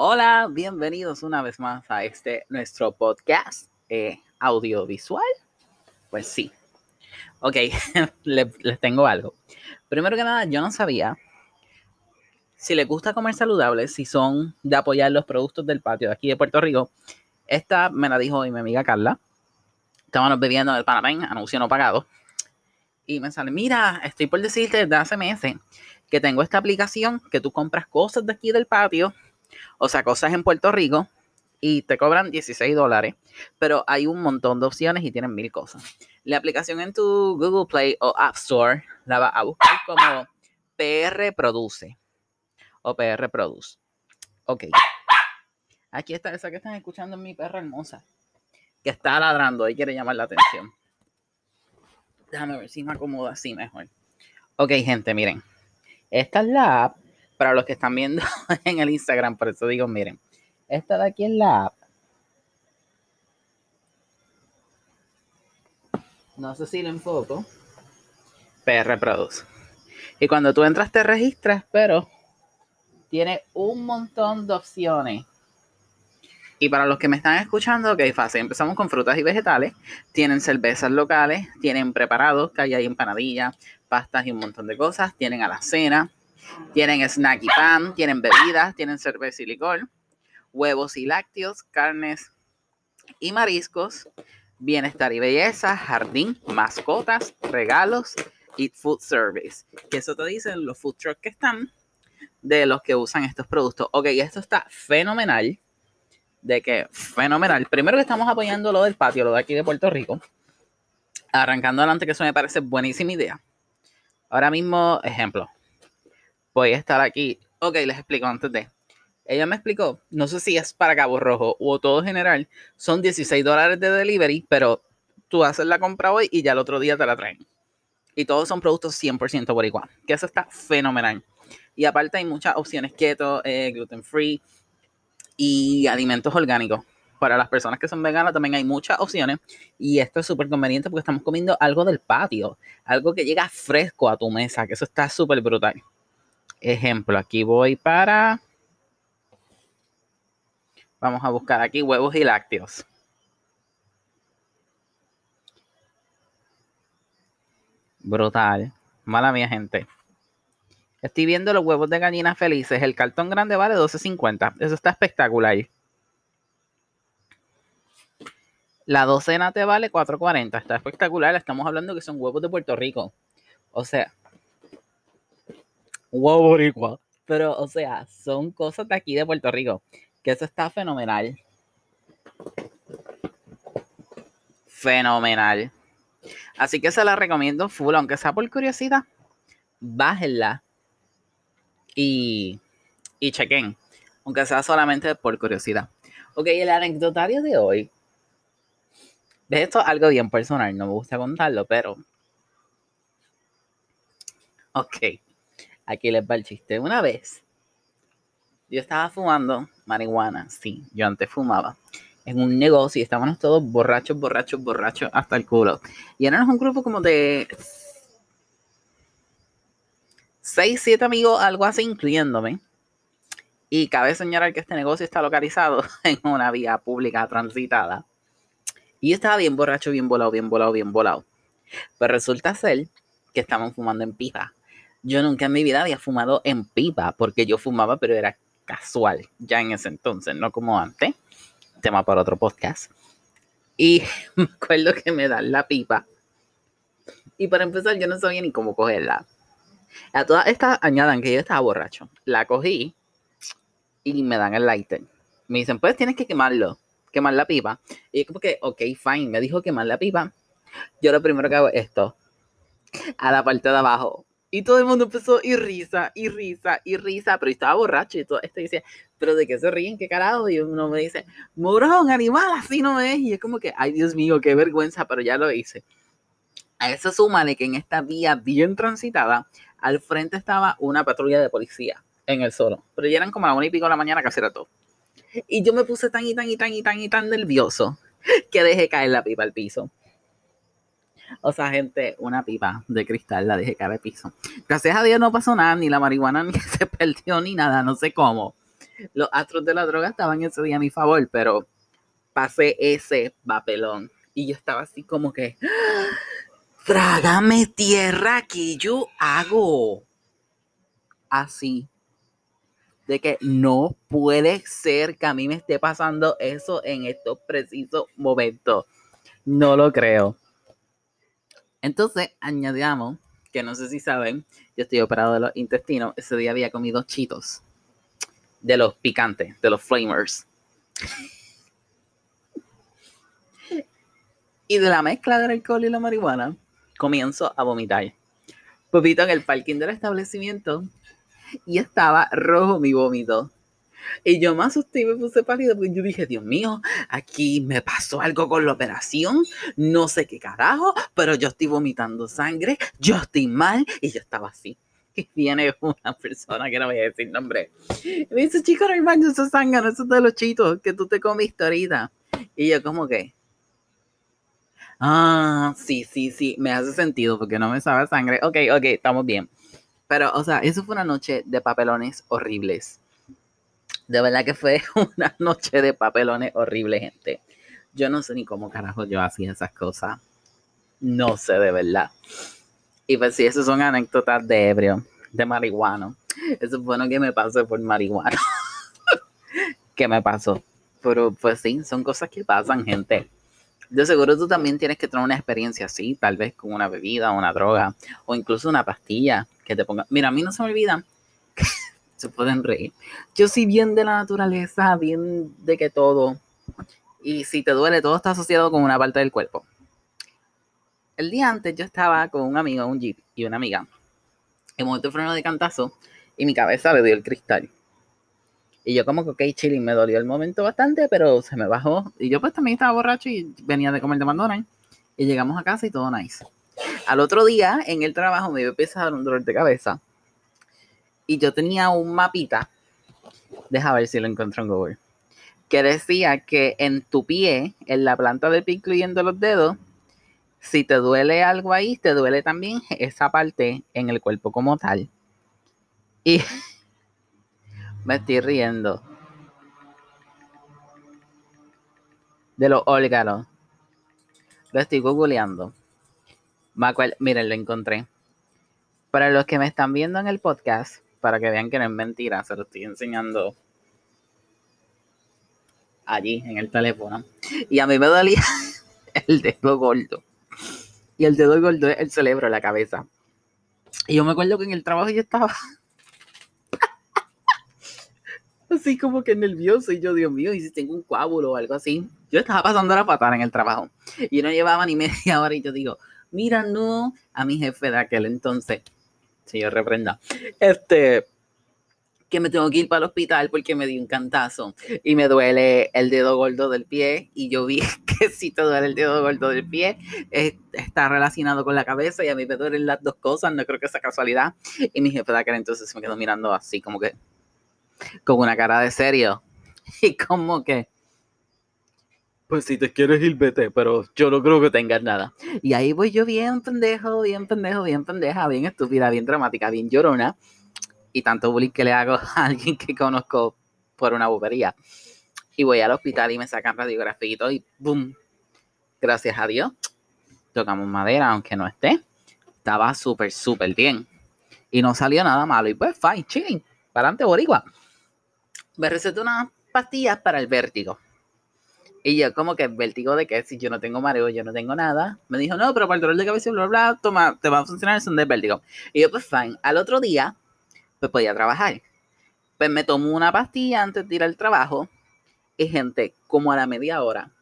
Hola, bienvenidos una vez más a este nuestro podcast eh, audiovisual. Pues sí. Ok, les, tengo algo. Primero que nada, yo no sabía si les gusta comer saludable, si son de apoyar los productos del patio de aquí de Puerto Rico. Esta me la dijo hoy mi amiga Carla. Estábamos bebiendo en el Panamén, anuncio no pagado. Y me sale, mira, estoy por decirte desde hace meses que tengo esta aplicación que tú compras cosas de aquí del patio, o sea, cosas en Puerto Rico, y te cobran 16 dólares, pero hay un montón de opciones y tienen mil cosas. La aplicación en tu Google Play o App Store la vas a buscar como PR Produce o PR Produce. Ok. Aquí está esa que están escuchando mi perra hermosa, que está ladrando y quiere llamar la atención. Déjame ver si me acomoda así mejor. Ok, gente, miren. Esta es la app para los que están viendo en el Instagram, por eso digo, miren. Esta de aquí es la app. No sé si lo enfoco. PR Produce. Y cuando tú entras te registras, pero tiene un montón de opciones. Y para los que me están escuchando, ok, fácil. Empezamos con frutas y vegetales. Tienen cervezas locales, tienen preparados, que hay empanadillas, pastas y un montón de cosas. Tienen alacena, tienen snack y pan, tienen bebidas, tienen cerveza y licor, huevos y lácteos, carnes y mariscos, bienestar y belleza, jardín, mascotas, regalos y food service. Que eso te dicen los food trucks que están de los que usan estos productos. Ok, esto está fenomenal. De que fenomenal. Primero que estamos apoyando lo del patio, lo de aquí de Puerto Rico. Arrancando adelante, que eso me parece buenísima idea. Ahora mismo, ejemplo. Voy a estar aquí. Ok, les explico antes de. Ella me explicó, no sé si es para Cabo Rojo o todo general, son 16 dólares de delivery, pero tú haces la compra hoy y ya el otro día te la traen. Y todos son productos 100% por igual, que eso está fenomenal. Y aparte hay muchas opciones keto, eh, gluten free y alimentos orgánicos. Para las personas que son veganas también hay muchas opciones y esto es súper conveniente porque estamos comiendo algo del patio, algo que llega fresco a tu mesa, que eso está súper brutal. Ejemplo, aquí voy para Vamos a buscar aquí huevos y lácteos. Brutal. Mala mía, gente. Estoy viendo los huevos de gallina felices. El cartón grande vale 12.50. Eso está espectacular. La docena te vale 4.40. Está espectacular. Estamos hablando que son huevos de Puerto Rico. O sea, huevo boricua. Pero, o sea, son cosas de aquí de Puerto Rico que eso está fenomenal. Fenomenal. Así que se la recomiendo full, aunque sea por curiosidad. Bájenla y, y chequen, aunque sea solamente por curiosidad. Ok, el anecdotario de hoy. De esto algo bien personal, no me gusta contarlo, pero. Ok, aquí les va el chiste. Una vez yo estaba fumando marihuana, sí, yo antes fumaba, en un negocio y estábamos todos borrachos, borrachos, borrachos hasta el culo. Y éramos un grupo como de seis, siete amigos, algo así, incluyéndome. Y cabe señalar que este negocio está localizado en una vía pública transitada. Y estaba bien borracho, bien volado, bien volado, bien volado. Pero resulta ser que estaban fumando en pipa. Yo nunca en mi vida había fumado en pipa, porque yo fumaba, pero era casual, ya en ese entonces, no como antes. Tema para otro podcast. Y me acuerdo que me dan la pipa. Y para empezar, yo no sabía ni cómo cogerla. A todas estas añadan que yo estaba borracho. La cogí y me dan el lighter. Me dicen, pues tienes que quemarlo, quemar la pipa. Y como que, ok, fine, me dijo quemar la pipa. Yo lo primero que hago es esto, a la parte de abajo, y todo el mundo empezó y risa, y risa, y risa, pero estaba borracho y todo esto decía, pero de qué se ríen, qué carajo, y uno me dice, morón, animal, así no es, y es como que, ay Dios mío, qué vergüenza, pero ya lo hice. A eso súmale que en esta vía bien transitada, al frente estaba una patrulla de policía en el solo, pero ya eran como a la una y pico de la mañana casi era todo. Y yo me puse tan y tan y tan y tan y tan nervioso que dejé caer la pipa al piso. O sea, gente, una pipa de cristal la dejé caer al piso. Gracias a Dios no pasó nada, ni la marihuana ni se perdió ni nada, no sé cómo. los astros de la droga estaban ese día a mi favor, pero pasé ese papelón. Y yo estaba así como que, trágame tierra que yo hago. Así. De que no puede ser que a mí me esté pasando eso en estos precisos momentos. No lo creo. Entonces, añadíamos, que no sé si saben, yo estoy operado de los intestinos. Ese día había comido chitos. De los picantes, de los flamers. y de la mezcla del alcohol y la marihuana, comienzo a vomitar. Pupito en el parking del establecimiento y estaba rojo mi vómito. Y yo me asusté y me puse pálido porque yo dije, Dios mío, aquí me pasó algo con la operación, no sé qué carajo, pero yo estoy vomitando sangre, yo estoy mal y yo estaba así. Y viene una persona que no voy a decir nombre. Y me dice, chico, no hay baño, eso es sangre, eso es de los chitos que tú te comiste ahorita. Y yo como que, ah, sí, sí, sí, me hace sentido porque no me sabe sangre. Ok, ok, estamos bien. Pero, o sea, eso fue una noche de papelones horribles. De verdad que fue una noche de papelones horrible, gente. Yo no sé ni cómo carajo yo hacía esas cosas. No sé de verdad. Y pues sí, esas son anécdotas de ebrio, de marihuana. Eso es bueno que me pase por marihuana. que me pasó. Pero pues sí, son cosas que pasan, gente. De seguro tú también tienes que tener una experiencia así, tal vez con una bebida, una droga, o incluso una pastilla que te ponga. Mira, a mí no se me olvida se pueden reír. Yo soy bien de la naturaleza, bien de que todo. Y si te duele, todo está asociado con una parte del cuerpo. El día antes yo estaba con un amigo, un jeep y una amiga. En momento freno de cantazo y mi cabeza le dio el cristal. Y yo como que, ok, chilling, me dolió el momento bastante, pero se me bajó. Y yo pues también estaba borracho y venía de comer de McDonald's. Y llegamos a casa y todo nice. Al otro día, en el trabajo, me empezó a dar un dolor de cabeza y yo tenía un mapita, deja ver si lo encuentro en Google, que decía que en tu pie, en la planta del pie, incluyendo los dedos, si te duele algo ahí, te duele también esa parte en el cuerpo como tal. Y me estoy riendo. De los órganos. Lo estoy googleando. Miren, lo encontré. Para los que me están viendo en el podcast, para que vean que no es mentira, se lo estoy enseñando allí en el teléfono. Y a mí me dolía el dedo gordo. Y el dedo gordo es el cerebro, la cabeza. Y yo me acuerdo que en el trabajo yo estaba así como que nervioso. Y yo, Dios mío, y si tengo un coágulo o algo así. Yo estaba pasando la patada en el trabajo. Y no llevaba ni media hora. Y yo digo, mira, no, a mi jefe de aquel entonces señor reprenda, este, que me tengo que ir para el hospital porque me di un cantazo y me duele el dedo gordo del pie y yo vi que si te duele el dedo gordo del pie está relacionado con la cabeza y a mí me duelen las dos cosas, no creo que sea casualidad. Y mi jefe de aquel entonces me quedó mirando así como que con una cara de serio y como que pues si te quieres ir, vete, pero yo no creo que tengas nada. Y ahí voy yo bien pendejo, bien pendejo, bien pendeja, bien estúpida, bien dramática, bien llorona. Y tanto bullying que le hago a alguien que conozco por una bobería. Y voy al hospital y me sacan radiografía y todo y ¡boom! Gracias a Dios. Tocamos madera, aunque no esté. Estaba súper, súper bien. Y no salió nada malo. Y pues, fine, chilling. Para adelante, boricua. Me recetó unas pastillas para el vértigo y yo, como que vértigo de que si yo no tengo mareo, yo no tengo nada. Me dijo, no, pero para el dolor de cabeza, bla, bla, toma, te va a funcionar, son de vértigo. Y yo, pues, fine. Al otro día, pues podía trabajar. Pues me tomó una pastilla antes de ir al trabajo. Y gente, como a la media hora,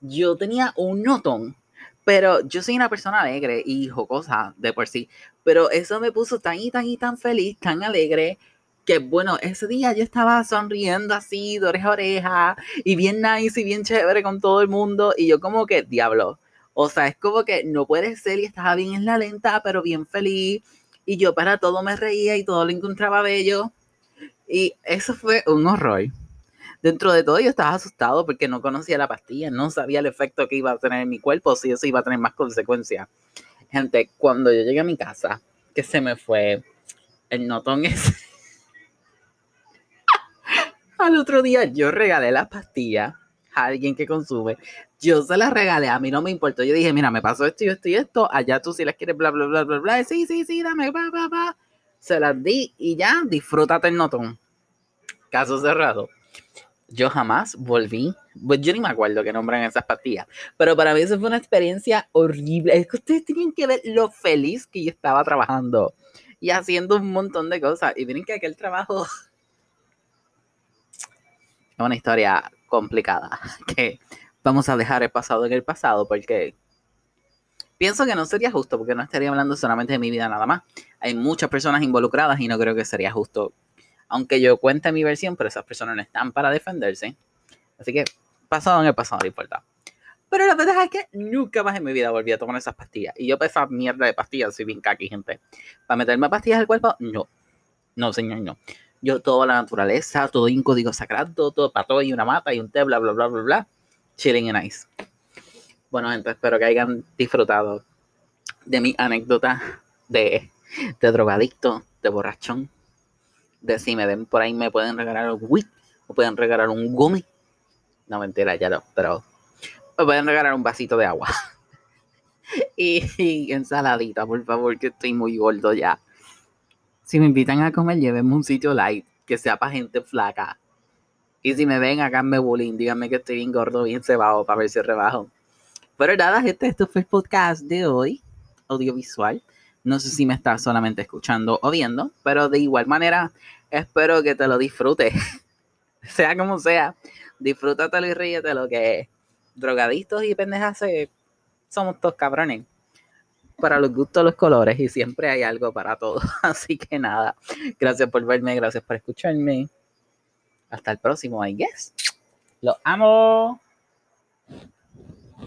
yo tenía un notón. Pero yo soy una persona alegre y jocosa de por sí. Pero eso me puso tan y tan y tan feliz, tan alegre, que bueno, ese día yo estaba sonriendo así, de oreja a oreja, y bien nice y bien chévere con todo el mundo, y yo como que, diablo, o sea, es como que no puede ser y estaba bien en la lenta, pero bien feliz, y yo para todo me reía y todo lo encontraba bello, y eso fue un horror. Dentro de todo yo estaba asustado porque no conocía la pastilla, no sabía el efecto que iba a tener en mi cuerpo, si eso iba a tener más consecuencias. Gente, cuando yo llegué a mi casa, que se me fue el notón ese Al otro día yo regalé las pastillas a alguien que consume. Yo se las regalé, a mí no me importó. Yo dije, mira, me pasó esto y esto y esto. Allá tú si las quieres, bla, bla, bla, bla, bla. Sí, sí, sí, dame, va, va, va. Se las di y ya, disfrútate el notón. Caso cerrado. Yo jamás volví, pues yo ni me acuerdo que nombran esas pastillas, pero para mí eso fue una experiencia horrible. Es que ustedes tienen que ver lo feliz que yo estaba trabajando y haciendo un montón de cosas. Y miren que aquel trabajo es una historia complicada que vamos a dejar el pasado en el pasado porque pienso que no sería justo porque no estaría hablando solamente de mi vida nada más. Hay muchas personas involucradas y no creo que sería justo, aunque yo cuente mi versión, pero esas personas no están para defenderse. Así que pasado en el pasado no importa. Pero la verdad es que nunca más en mi vida volví a tomar esas pastillas. Y yo esa mierda de pastillas, soy bien caqui, gente. Para meterme pastillas al cuerpo, no. No, señor, no. Yo, toda la naturaleza, todo un código sagrado, todo para todo y una mata y un té, bla, bla, bla, bla, bla. Chilling and nice. Bueno, gente, espero que hayan disfrutado de mi anécdota de, de drogadicto, de borrachón. De si me ven por ahí, me pueden regalar un weed, o pueden regalar un gummy. No, mentira, ya no, pero me pueden regalar un vasito de agua. y, ensaladita, por favor, que estoy muy gordo ya. Si me invitan a comer, llévenme un sitio light, que sea para gente flaca. Y si me ven, háganme bullying, díganme que estoy bien gordo, bien cebado, para ver si rebajo. Pero nada, gente, esto fue el podcast de hoy, audiovisual. No sé si me estás solamente escuchando o viendo, pero de igual manera, espero que te lo disfrutes. sea como sea, disfrútatelo y ríete lo que drogadictos y pendejas somos todos cabrones para los gustos, los colores y siempre hay algo para todos. Así que nada, gracias por verme, gracias por escucharme. Hasta el próximo, I guess. Los amo.